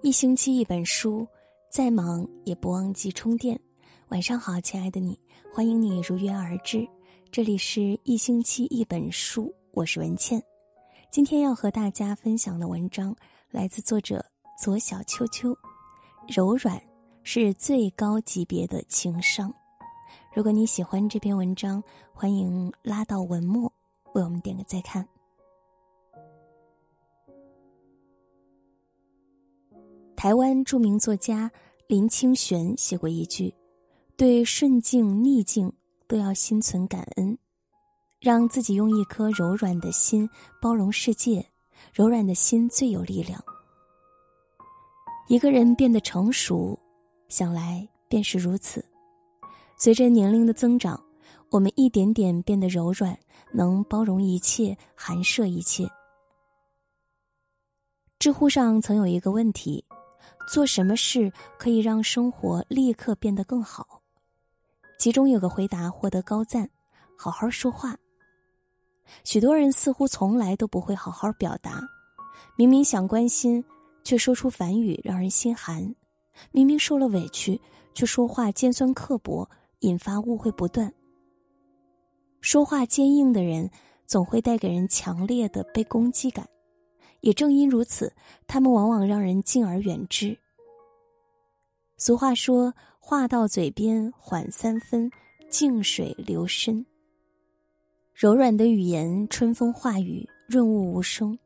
一星期一本书，再忙也不忘记充电。晚上好，亲爱的你，欢迎你如约而至。这里是一星期一本书，我是文倩。今天要和大家分享的文章来自作者左小秋秋。柔软是最高级别的情商。如果你喜欢这篇文章，欢迎拉到文末为我们点个再看。台湾著名作家林清玄写过一句：“对顺境逆境都要心存感恩，让自己用一颗柔软的心包容世界。柔软的心最有力量。一个人变得成熟，想来便是如此。随着年龄的增长，我们一点点变得柔软，能包容一切，含摄一切。”知乎上曾有一个问题。做什么事可以让生活立刻变得更好？其中有个回答获得高赞：好好说话。许多人似乎从来都不会好好表达，明明想关心，却说出反语，让人心寒；明明受了委屈，却说话尖酸刻薄，引发误会不断。说话坚硬的人，总会带给人强烈的被攻击感。也正因如此，他们往往让人敬而远之。俗话说：“话到嘴边缓三分，静水流深。”柔软的语言，春风化雨，润物无声。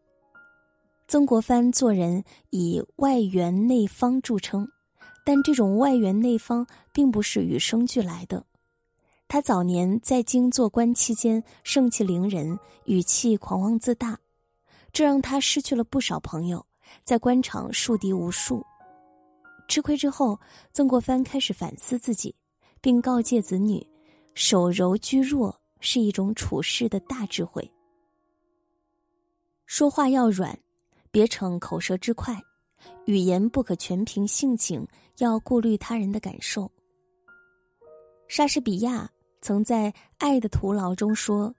曾国藩做人以外圆内方著称，但这种外圆内方并不是与生俱来的。他早年在京做官期间，盛气凌人，语气狂妄自大。这让他失去了不少朋友，在官场树敌无数。吃亏之后，曾国藩开始反思自己，并告诫子女：守柔居弱是一种处事的大智慧。说话要软，别逞口舌之快；语言不可全凭性情，要顾虑他人的感受。莎士比亚曾在《爱的徒劳》中说：“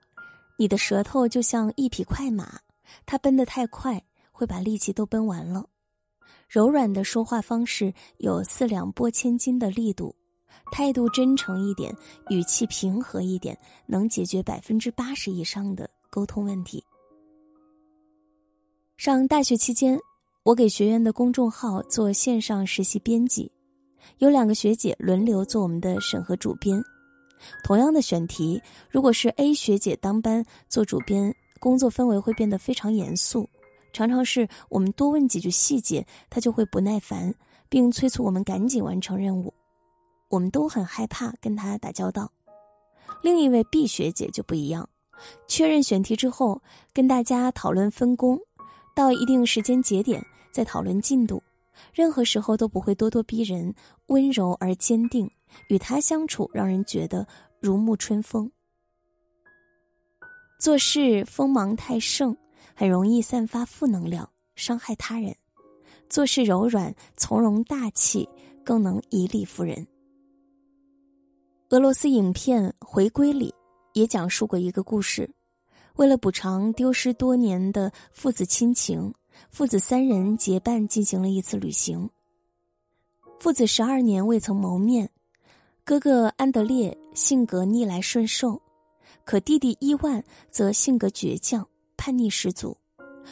你的舌头就像一匹快马。”他奔得太快，会把力气都奔完了。柔软的说话方式有四两拨千斤的力度，态度真诚一点，语气平和一点，能解决百分之八十以上的沟通问题。上大学期间，我给学院的公众号做线上实习编辑，有两个学姐轮流做我们的审核主编。同样的选题，如果是 A 学姐当班做主编。工作氛围会变得非常严肃，常常是我们多问几句细节，他就会不耐烦，并催促我们赶紧完成任务。我们都很害怕跟他打交道。另一位 B 学姐就不一样，确认选题之后，跟大家讨论分工，到一定时间节点再讨论进度，任何时候都不会咄咄逼人，温柔而坚定。与他相处，让人觉得如沐春风。做事锋芒太盛，很容易散发负能量，伤害他人；做事柔软从容大气，更能以理服人。俄罗斯影片《回归》里也讲述过一个故事：为了补偿丢失多年的父子亲情，父子三人结伴进行了一次旅行。父子十二年未曾谋面，哥哥安德烈性格逆来顺受。可弟弟伊万则性格倔强、叛逆十足，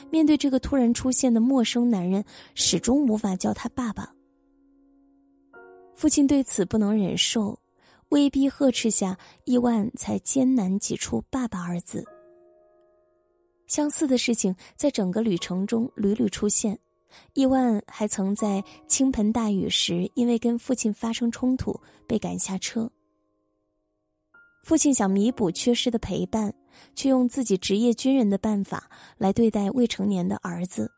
面对这个突然出现的陌生男人，始终无法叫他爸爸。父亲对此不能忍受，威逼呵斥下，伊万才艰难挤出“爸爸”二字。相似的事情在整个旅程中屡屡出现，伊万还曾在倾盆大雨时，因为跟父亲发生冲突被赶下车。父亲想弥补缺失的陪伴，却用自己职业军人的办法来对待未成年的儿子，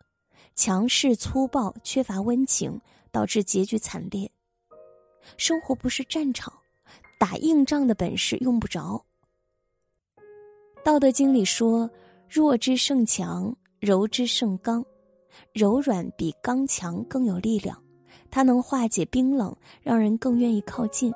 强势粗暴，缺乏温情，导致结局惨烈。生活不是战场，打硬仗的本事用不着。《道德经》里说：“弱之胜强，柔之胜刚，柔软比刚强更有力量，它能化解冰冷，让人更愿意靠近。”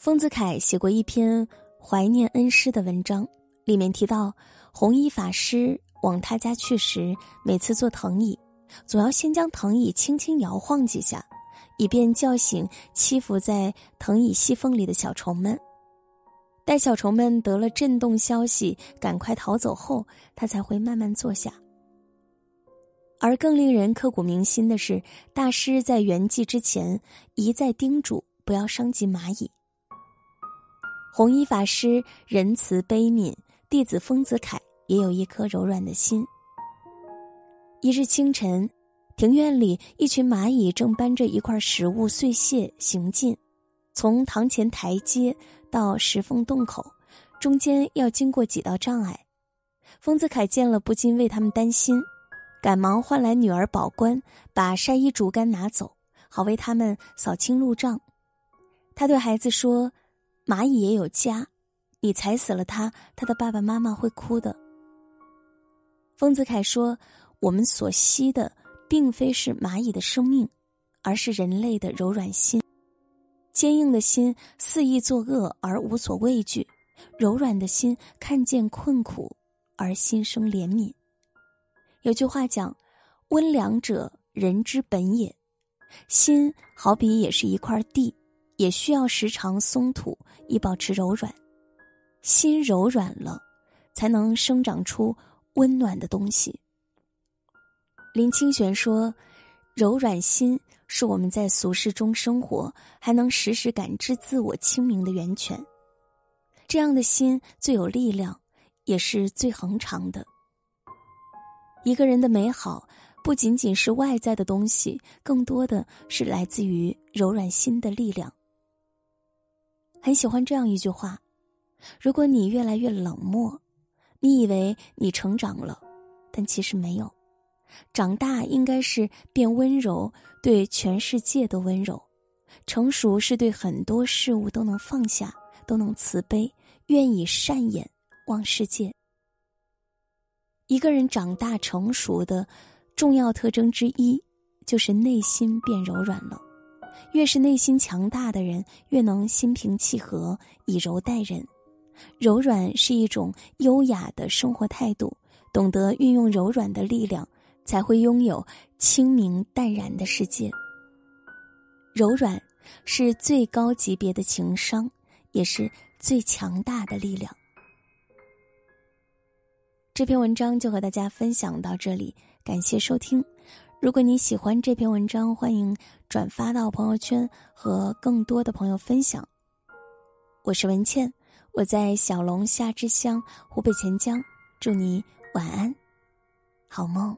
丰子恺写过一篇怀念恩师的文章，里面提到弘一法师往他家去时，每次坐藤椅，总要先将藤椅轻轻摇晃几下，以便叫醒栖伏在藤椅细缝里的小虫们。待小虫们得了震动消息，赶快逃走后，他才会慢慢坐下。而更令人刻骨铭心的是，大师在圆寂之前一再叮嘱不要伤及蚂蚁。弘一法师仁慈悲悯，弟子丰子恺也有一颗柔软的心。一日清晨，庭院里一群蚂蚁正搬着一块食物碎屑行进，从堂前台阶。到石缝洞口，中间要经过几道障碍。丰子恺见了，不禁为他们担心，赶忙唤来女儿宝官，把晒衣竹竿拿走，好为他们扫清路障。他对孩子说：“蚂蚁也有家，你踩死了它，它的爸爸妈妈会哭的。”丰子恺说：“我们所惜的，并非是蚂蚁的生命，而是人类的柔软心。”坚硬的心肆意作恶而无所畏惧，柔软的心看见困苦而心生怜悯。有句话讲：“温良者人之本也。”心好比也是一块地，也需要时常松土以保持柔软。心柔软了，才能生长出温暖的东西。林清玄说：“柔软心。”是我们在俗世中生活，还能时时感知自我清明的源泉。这样的心最有力量，也是最恒长的。一个人的美好，不仅仅是外在的东西，更多的是来自于柔软心的力量。很喜欢这样一句话：如果你越来越冷漠，你以为你成长了，但其实没有。长大应该是变温柔，对全世界都温柔；成熟是对很多事物都能放下，都能慈悲，愿以善眼望世界。一个人长大成熟的重要特征之一，就是内心变柔软了。越是内心强大的人，越能心平气和，以柔待人。柔软是一种优雅的生活态度，懂得运用柔软的力量。才会拥有清明淡然的世界。柔软是最高级别的情商，也是最强大的力量。这篇文章就和大家分享到这里，感谢收听。如果你喜欢这篇文章，欢迎转发到朋友圈和更多的朋友分享。我是文倩，我在小龙虾之乡湖北潜江，祝你晚安，好梦。